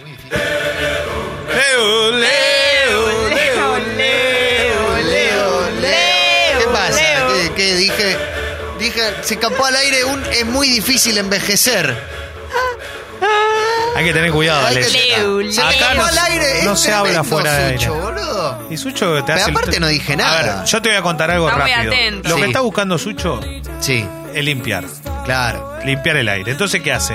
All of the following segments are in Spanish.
Leo, Leo, Leo, Leo, Leo, Leo. ¿Qué pasa? Leo. ¿Qué, qué dije? Dije, se escapó al aire un es muy difícil envejecer. Hay que tener cuidado, Hay que-. Leo, Se Acá escapó no- al aire. no es se habla tremendo, fuera de aire. Sucho, boludo. Y Sucho te Pero hace el- aparte no dije A nada. ver, yo te voy a contar algo Está muy rápido. atento. Lo que Sí. está buscando Sucho Sí, es limpiar. claro. Limpiar el aire. Entonces, ¿qué hace?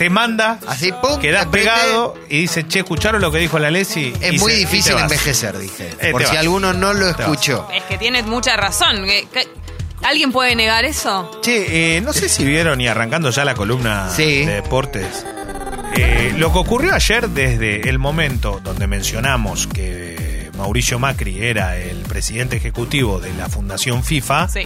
Te manda, Así, pum, quedás pegado y dice, che, ¿escucharon lo que dijo la Lesi? Es Y muy se- difícil envejecer, dije. Eh, Por si vas. alguno no lo Te vas. escuchó. Es que tienes mucha razón. ¿Qué- qué- ¿Alguien puede negar eso? Che, eh, no sé si vieron y arrancando ya la columna Sí. de deportes. eh, lo que ocurrió ayer desde el momento donde mencionamos que Mauricio Macri era el presidente ejecutivo de la Fundación FIFA, Sí.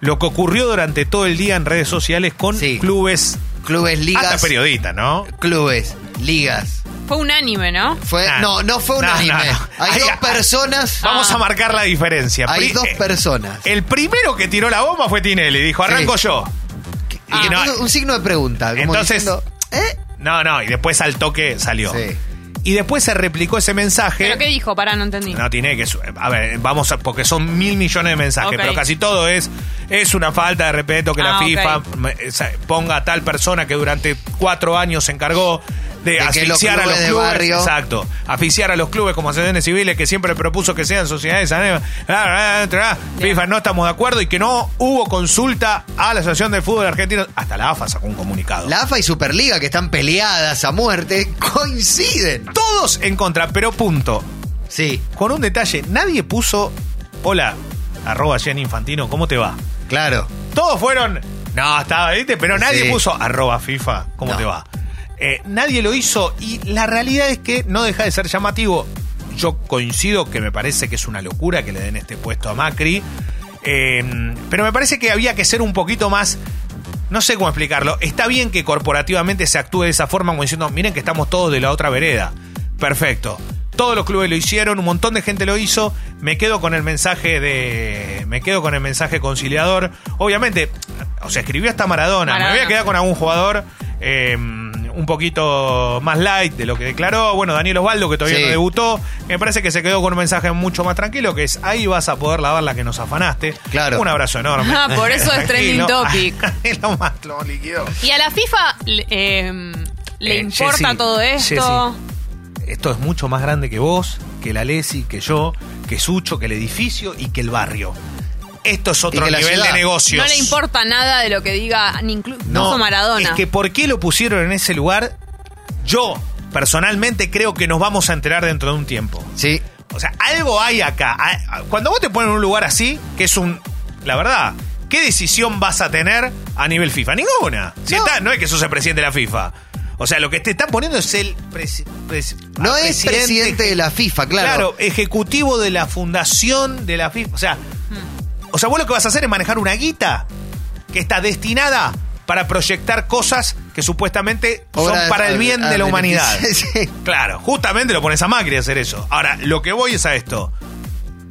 lo que ocurrió durante todo el día en redes sociales con Sí. clubes, Clubes, ligas. hasta periodistas, ¿no? Clubes, ligas. Fue unánime, ¿no? Fue, Nah. no, no fue unánime. no. Hay Hay- dos personas. Vamos Ah. a marcar la diferencia. Hay Pri- dos eh, personas. El primero que tiró la bomba fue Tinelli, dijo, arranco Sí. yo. Y no- un signo de pregunta. Como Entonces- diciendo, ¿eh? no, no, y después al toque salió. Sí. Y después se replicó ese mensaje. ¿Pero qué dijo? Pará, no entendí. No tiene que. A ver, vamos a. Porque son mil millones de mensajes, pero casi todo es. Es una falta de respeto que la Ah, FIFA esa- ponga a tal persona que durante cuatro años se encargó de, De que los asfixiar a los clubes de clubes. barrio- Exacto. Asfixiar a los clubes como asociaciones civiles que siempre propuso que sean sociedades anónimas. Ah, ah, ah, FIFA no estamos de acuerdo y que no hubo consulta a la Asociación de Fútbol Argentino. Hasta la AFA sacó un comunicado. La AFA y Superliga, que están peleadas a muerte, coinciden. Todos en contra, pero punto. Sí, Con un detalle, nadie puso. Hola, arroba Jen Infantino, ¿cómo te va? claro. Todos fueron. No, estaba, ¿viste? Pero nadie Sí. puso arroba FIFA, ¿cómo No. te va? Eh, nadie lo hizo y la realidad es que no deja de ser llamativo. Yo coincido que me parece que es una locura que le den este puesto a Macri. eh, pero me parece que había que ser un poquito más. No sé cómo explicarlo. Está bien que corporativamente se actúe de esa forma, como diciendo, miren que estamos todos de la otra vereda. Perfecto. Todos los clubes lo hicieron, un montón de gente lo hizo. Me quedo con el mensaje de. Me quedo con el mensaje conciliador. Obviamente, o sea, escribió hasta Maradona. Me voy a quedar con algún jugador eh, un poquito más light de lo que declaró. Bueno, Daniel Osvaldo, que todavía Sí. no debutó. Me parece que se quedó con un mensaje mucho más tranquilo, que es ahí vas a poder lavar la que nos afanaste. Claro. Un abrazo enorme. Ah, por eso es trending topic. Lo más lo liquidó. ¿Y a la FIFA le, eh, le Eh, importa Jessy, todo esto? Jessy, esto es mucho más grande que vos, que la Lesi, que yo, que Sucho, que el edificio y que el barrio. Esto es otro nivel ciudad. de negocios. No le importa nada de lo que diga ni incluso Maradona. Es que por qué lo pusieron en ese lugar, yo personalmente creo que nos vamos a enterar dentro de un tiempo. Sí. O sea, algo hay acá. Cuando vos te pones en un lugar así, que es un. La verdad, ¿qué decisión vas a tener a nivel FIFA? Ninguna. Si No. está- no es que sos el presidente de la FIFA. O sea, lo que te están poniendo es el. presi- No es presidente de la FIFA, claro. Claro, ejecutivo de la fundación de la FIFA. O sea, o sea, vos lo que vas a hacer es manejar una guita que está destinada para proyectar cosas que supuestamente Obra son para el bien a- de la humanidad. sí. Claro, justamente lo pones a Macri a hacer eso. Ahora, lo que voy es a esto.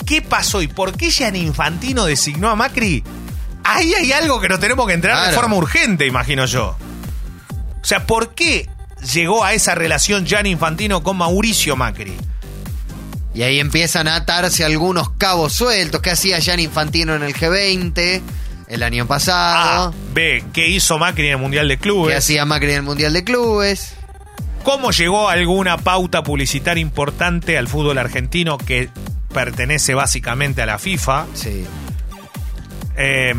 ¿Qué pasó y por qué Gian Infantino designó a Macri? Ahí hay algo que nos tenemos que enterar de forma urgente, imagino yo. O sea, ¿por qué llegó a esa relación Gian Infantino con Mauricio Macri? Y ahí empiezan a atarse algunos cabos sueltos. ¿Qué hacía Jan Infantino en el G20 el año A, pasado? B, ¿qué hizo Macri en el Mundial de ¿Qué Clubes? hacía Macri en el Mundial de Clubes? ¿Cómo llegó alguna pauta publicitaria importante al fútbol argentino que pertenece básicamente a la FIFA? Sí. eh,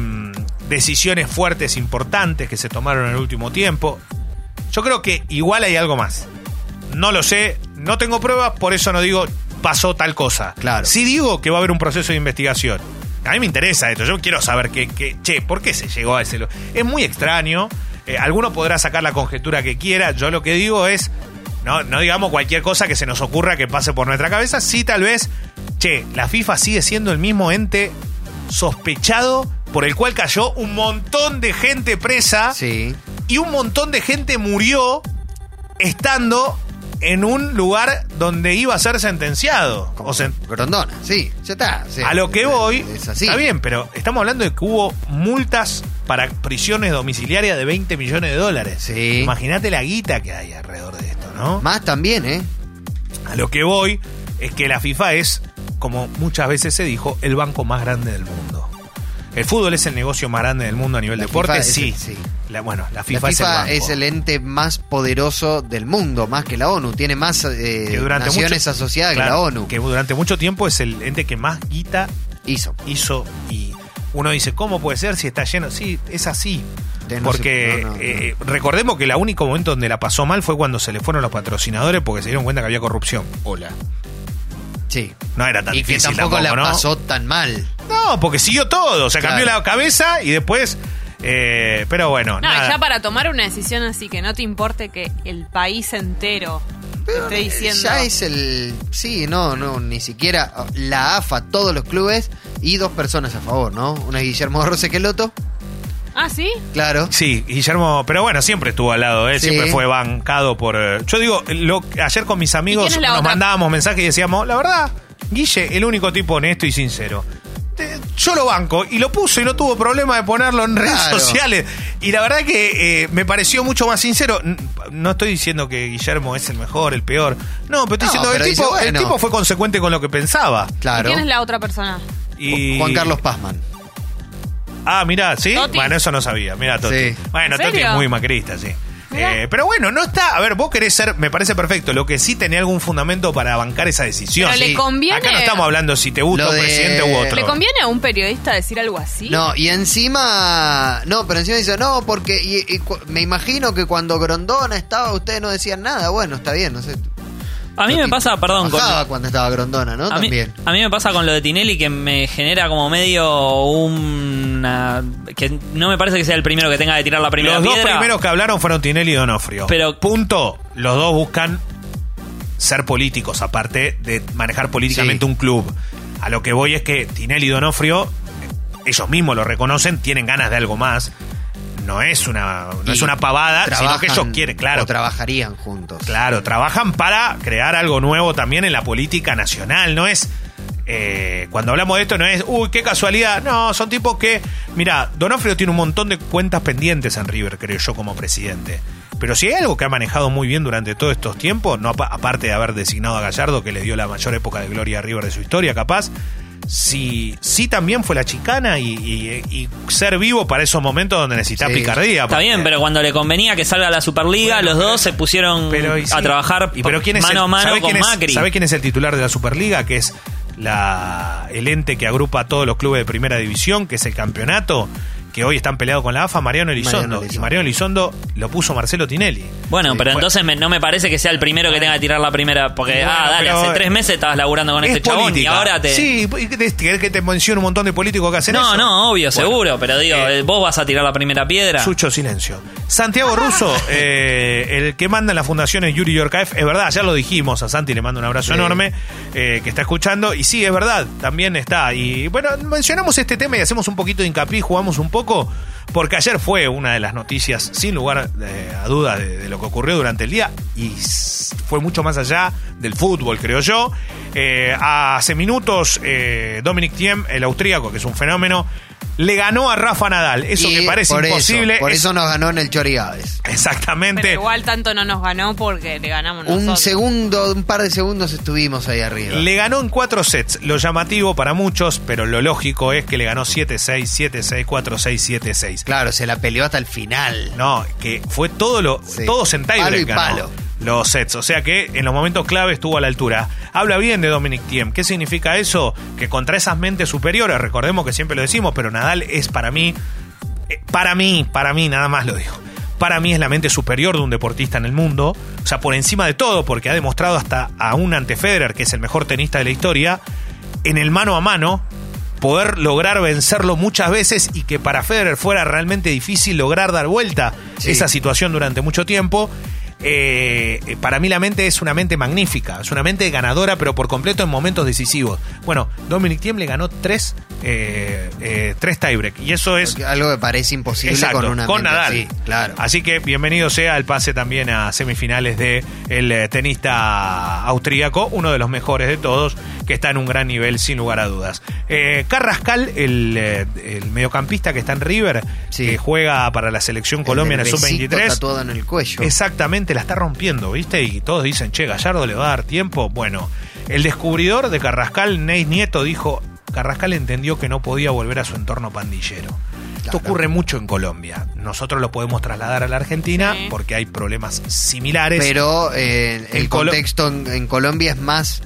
decisiones fuertes importantes que se tomaron en el último tiempo. Yo creo que igual hay algo más. No lo sé, no tengo pruebas, por eso no digo pasó tal cosa. Claro. Sí digo que va a haber un proceso de investigación. A mí me interesa esto, yo quiero saber que, que che, ¿por qué se llegó a ese lo- Es muy extraño, eh, alguno podrá sacar la conjetura que quiera, yo lo que digo es, no, no digamos cualquier cosa que se nos ocurra que pase por nuestra cabeza, sí tal vez, che, la FIFA sigue siendo el mismo ente sospechado por el cual cayó un montón de gente presa Sí. y un montón de gente murió estando en un lugar donde iba a ser sentenciado. O Grondona, sí, ya está. sí. a lo que voy, Es así. está bien, pero estamos hablando de que hubo multas para prisiones domiciliarias de 20 millones de dólares. Sí. Imagínate la guita que hay alrededor de esto, ¿no? Más también, ¿eh? A lo que voy es que la FIFA es, como muchas veces se dijo, el banco más grande del mundo. El fútbol es el negocio más grande del mundo a nivel La deporte, FIFA sí. el- sí. La- bueno, la La FIFA, es el banco. ente más poderoso del mundo, más que la ONU. Tiene más eh, que durante naciones mucho- asociadas claro, que la ONU. Que durante mucho tiempo es el ente que más guita Hizo. hizo y uno dice, ¿cómo puede ser si está lleno? Sí, es así. No Porque se- no, no, no. eh, recordemos que el único momento donde la pasó mal fue cuando se le fueron los patrocinadores porque se dieron cuenta que había corrupción. Hola. Sí. No era tan Y que difícil tampoco, la pasó tan mal. No, porque siguió todo. O sea, Claro. cambió la cabeza y después. Eh, pero bueno. No, nada. ya para tomar una decisión así que no te importe que el país entero te esté Eh, diciendo. Ya es el. Sí, no, no, ni siquiera la AFA, todos los clubes y dos personas a favor, ¿no? Una es Guillermo Rosequeloto, Ah, ¿sí? claro. Sí, Guillermo, pero bueno, siempre estuvo al lado, ¿eh? Sí. siempre fue bancado por... eh, yo digo, lo, ayer con mis amigos nos otra? mandábamos mensajes y decíamos, la verdad, Guille, el único tipo honesto y sincero. Yo lo banco y lo puso y no tuvo problema de ponerlo en redes Claro. sociales. Y la verdad que eh, me pareció mucho más sincero. No estoy diciendo que Guillermo es el mejor, el peor. No, pero estoy No, diciendo pero el dice, tipo, el tipo fue consecuente con lo que pensaba. Claro. ¿Quién es la otra persona? Y... Juan Carlos Pazman. Ah, mirá, ¿sí? Toti. Bueno, eso no sabía. Mirá, Toti. Sí. Bueno, ¿En Toti es muy macrista, sí. Eh, pero bueno, no está. A ver, vos querés ser, me parece perfecto. Lo que sí tenía algún fundamento para bancar esa decisión. Pero le Sí. conviene- Acá no estamos hablando si te gusta Lo un de- presidente u otro. ¿Le conviene a un periodista decir algo así? No, y encima. No, pero encima dice, no, porque. y- y cu- me imagino que cuando Grondona estaba, ustedes no decían nada. Bueno, está bien, no sé. A mí me pasa, perdón, con, cuando estaba Grondona, ¿no? a, mí, También. a mí me pasa con lo de Tinelli que me genera como medio una... que no me parece que sea el primero que tenga que tirar la primera Los dos primeros que hablaron fueron Tinelli y Donofrio. Pero- Punto. Los dos buscan ser políticos, aparte de manejar políticamente Sí. un club. A lo que voy es que Tinelli y Donofrio, ellos mismos lo reconocen, tienen ganas de algo más. No es una, no es una pavada, sino que ellos quieren, claro. O trabajarían juntos. Claro, trabajan para crear algo nuevo también en la política nacional. No es. eh, cuando hablamos de esto, no es. Uy, qué casualidad. No, son tipos que. Mira, Donofrio tiene un montón de cuentas pendientes en River, creo yo, como presidente. Pero si hay algo que ha manejado muy bien durante todos estos tiempos, no apa- aparte de haber designado a Gallardo, que le dio la mayor época de gloria a River de su historia, capaz. Sí, sí también fue la chicana y, y- y ser vivo para esos momentos donde necesitas Sí. picardía. Está porque- bien, pero cuando le convenía que salga la Superliga, Bueno, los pero- dos se pusieron pero, y sí. a trabajar ¿Y pero quién es mano el- a mano ¿sabe con quién es- Macri. ¿Sabe quién es el titular de la Superliga? Que es la, el ente que agrupa a todos los clubes de primera división, que es el campeonato, que hoy están peleados con la AFA, Mariano Elizondo. Mariano Elizondo. Y Mariano Elizondo lo puso Marcelo Tinelli. Bueno, pero entonces me- no me parece que sea el primero que tenga que tirar la primera. Porque, Bueno, ah, dale, pero- hace tres meses estabas laburando con Es este chabón y política. ahora te. Sí, ¿y querés querés que te mencione un montón de políticos que hacen no, eso? no, obvio, Bueno, seguro, pero digo, eh, vos vas a tirar la primera piedra. Sucho, silencio. Santiago Russo, eh, el que manda en la fundación es Yuri Yorkaev. Es verdad, ya lo dijimos. A Santi le mando un abrazo enorme eh, que está escuchando. Y sí, es verdad, también está. Y bueno, mencionamos este tema y hacemos un poquito de hincapié, jugamos un poco, porque ayer fue una de las noticias, sin lugar eh, a dudas, de, lo que ocurrió durante el día. Y fue mucho más allá del fútbol, creo yo. Eh, hace minutos, eh, Dominic Thiem, el austríaco, que es un fenómeno, le ganó a Rafa Nadal. Eso Y que parece por eso, imposible. por es- eso nos ganó en el Chori Gávez. Exactamente. Pero igual tanto no nos ganó porque le ganamos Un nosotros. segundo, un par de segundos estuvimos ahí arriba. Le ganó en cuatro sets. Lo llamativo para muchos, pero lo lógico es que le ganó 7-6, 7-6, 4-6, 7-6. Claro, se la peleó hasta el final. No, que fue todo lo Sí. todos en Palo y tiebreak ganó palo. Los sets. O sea que en los momentos clave estuvo a la altura. Habla bien de Dominic Thiem. ¿Qué significa eso? Que contra esas mentes superiores, recordemos que siempre lo decimos, pero Nadal es para mí, eh, para mí, para mí, nada más lo digo. Para mí es la mente superior de un deportista en el mundo. O sea, por encima de todo, porque ha demostrado hasta a un ante Federer, que es el mejor tenista de la historia, en el mano a mano, poder lograr vencerlo muchas veces y que para Federer fuera realmente difícil lograr dar vuelta Sí. esa situación durante mucho tiempo. Eh, eh, para mí la mente es una mente magnífica, es una mente ganadora, pero por completo en momentos decisivos. Bueno, Dominic Thiem le ganó tres, eh, eh, tres tiebreak, y eso es Porque Algo que parece imposible Exacto, con una mente Nadal. así, claro. Así que bienvenido sea el pase también a semifinales de el tenista austríaco, uno de los mejores de todos, que está en un gran nivel sin lugar a dudas. Eh, Carrascal, el, eh, el mediocampista que está en River, Sí. que juega para la selección Colombia en el del besito sub-23. tatuado en el cuello. Exactamente, la está rompiendo, ¿viste? Y todos dicen, che, Gallardo le va a dar tiempo. Bueno, el descubridor de Carrascal, Neis Nieto, dijo, Carrascal entendió que no podía volver a su entorno pandillero. Esto ocurre mucho en Colombia. Nosotros lo podemos trasladar a la Argentina Sí. porque hay problemas similares. Pero eh, En el Colo- contexto en, en Colombia es más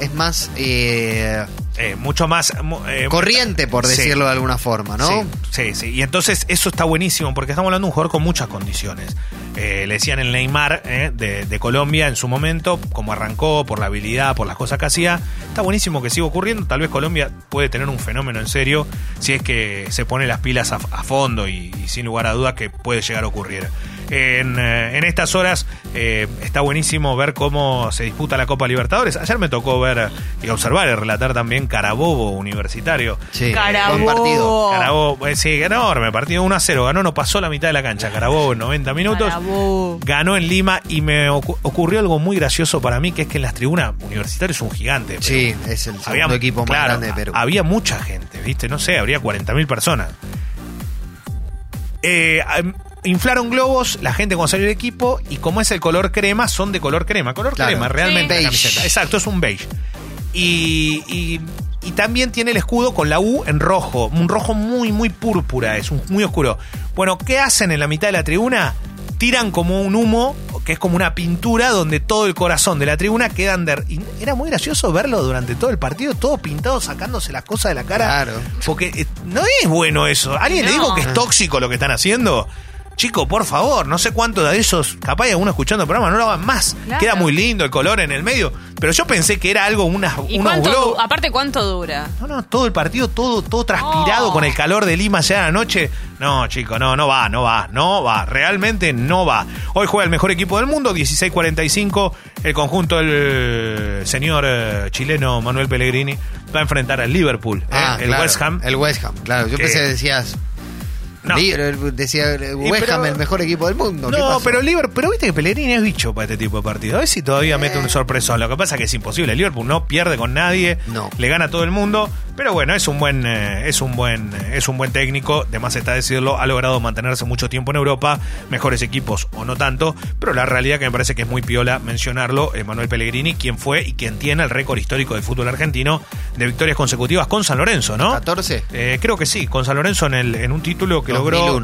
es más eh, eh, mucho más... eh, corriente, por Sí. decirlo de alguna forma, ¿no? Sí, sí, sí. Y entonces eso está buenísimo porque estamos hablando de un jugador con muchas condiciones. Le decían el Neymar de, de Colombia en su momento, como arrancó, por la habilidad, por las cosas que hacía. Está buenísimo que siga ocurriendo. Tal vez Colombia puede tener un fenómeno en serio si es que se pone las pilas a, a fondo y, y sin lugar a dudas que puede llegar a ocurrir. En, eh, en estas horas eh, está buenísimo ver cómo se disputa la Copa Libertadores. Ayer me tocó ver y observar y relatar también Carabobo Universitario. Sí, Carabobo. buen partido. Carabobo, eh, sí, enorme, partido 1 a 0, ganó, no pasó la mitad de la cancha, Carabobo en 90 minutos, Carabobo. ganó en Lima y me ocu- ocurrió algo muy gracioso para mí, que es que en las tribunas Universitario es un gigante. pero Sí, es el segundo equipo más claro, grande de Perú. Había mucha gente, ¿viste? No sé, habría 40.000 personas. Eh, inflaron globos, la gente cuando salió el equipo, y como es el color crema, son de color crema. Color Claro. crema, realmente Sí. la Beige. camiseta. Exacto, es un beige. Y, y- y también tiene el escudo con la U en rojo, un rojo muy, muy púrpura, es un, muy oscuro. Bueno, ¿qué hacen en la mitad de la tribuna? Tiran como un humo, que es como una pintura donde todo el corazón de la tribuna queda under. Y era muy gracioso verlo durante todo el partido, todo pintado, sacándose las cosas de la cara. Claro. Porque eh, no es bueno eso. ¿Alguien le dijo que es tóxico lo que están haciendo? Chico, por favor, no sé cuánto de esos, capaz hay alguno escuchando el programa, no lo hagan más. Claro. Queda muy lindo el color en el medio. Pero yo pensé que era algo, unas, ¿Y unos cuánto, globos. aparte cuánto dura? No, no, todo el partido, todo, todo transpirado Oh. con el calor de Lima ya a la noche. No, chico, no, no va, no va, no va. Realmente no va. Hoy juega el mejor equipo del mundo, 16-45. El conjunto del señor eh, chileno Manuel Pellegrini va a enfrentar al Liverpool, eh, Ah, el claro, West Ham. El West Ham, claro. Yo Que- pensé que decías. No. Decía eh, West el mejor equipo del mundo. ¿qué No, pero Liverpool, pero viste que Pellegrini es bicho para este tipo de partidos. A ver si todavía mete un sorpresón. Lo que pasa es que es imposible. El Liverpool no pierde con nadie, No. le gana a todo el mundo. Pero bueno, es un buen, eh, es un buen, eh, es un buen técnico. De más está decirlo, ha logrado mantenerse mucho tiempo en Europa, mejores equipos o no tanto. Pero la realidad que me parece que es muy piola mencionarlo, Manuel Pellegrini, quien fue y quien tiene el récord histórico del fútbol argentino de victorias consecutivas con San Lorenzo, ¿no? 14. Eh, creo que sí, con San Lorenzo en, el, en un título que logró.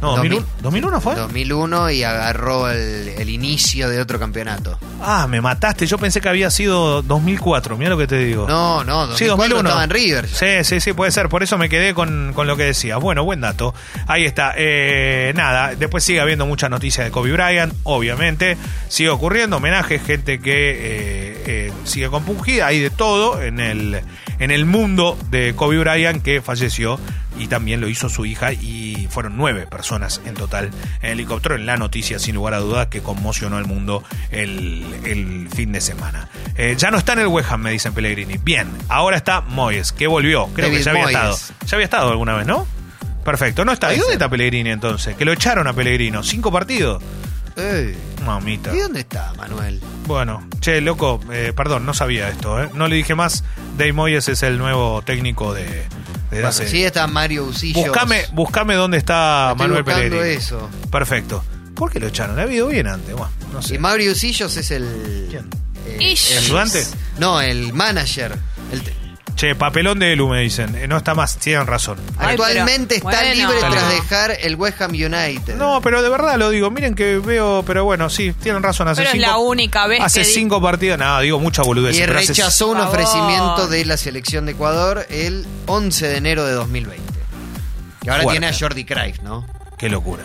2001. No, 2001, 2001 fue. 2001 y agarró el, el inicio de otro campeonato. Ah, me mataste. Yo pensé que había sido 2004. Mira lo que te digo. No, no, 2004 Sí, 2001. estaba en River. Sí, sí, sí, puede ser. Por eso me quedé con, con lo que decías. Bueno, buen dato. Ahí está. Eh, nada, después sigue habiendo muchas noticias de Kobe Bryant, obviamente. Sigue ocurriendo homenajes, gente que eh, eh, sigue compungida. Hay de todo en el, en el mundo de Kobe Bryant que falleció y también lo hizo su hija y fueron nueve personas en total en helicóptero en la noticia sin lugar a dudas que conmocionó al mundo el, el fin de semana. Eh, ya no está en el West Ham, me dicen Pellegrini. Bien, ahora está Moyes, que volvió. Creo David que ya había Moyes. estado. Ya había estado alguna vez, ¿no? Perfecto, no está. ¿Y dónde está Pellegrini entonces? Que lo echaron a Pellegrino. ¿Cinco partidos? Ey, Mamita. ¿Y dónde está Manuel? Bueno, che, loco, eh, perdón, no sabía esto, ¿eh? No le dije más. Dave Moyes es el nuevo técnico de, Bueno, hace- sí está Mario Usillos. Buscame, buscame dónde está Estoy Manuel buscando Pellegrini. eso. Perfecto. ¿Por qué lo echaron? Le ha ido bien antes. Bueno, no sé. Y Mario Usillos es el... ¿Quién? eh, el- ¿Ayudante? No, el manager. El te- Che, papelón de Elu me dicen. Eh, no está más, tienen razón. Ay, actualmente pero- está bueno. libre Está tras libre. dejar el West Ham United. No, pero de verdad lo digo. Miren que veo, pero bueno, sí, tienen razón. Hace Pero es cinco, la única vez Hace que di- cinco partidos. No, digo mucha boludez. y pero hace- rechazó un Por favor. ofrecimiento de la selección de Ecuador el 11 de enero de 2020. Que ahora Fuerte. tiene a Jordi Cruyff, ¿no? Qué locura.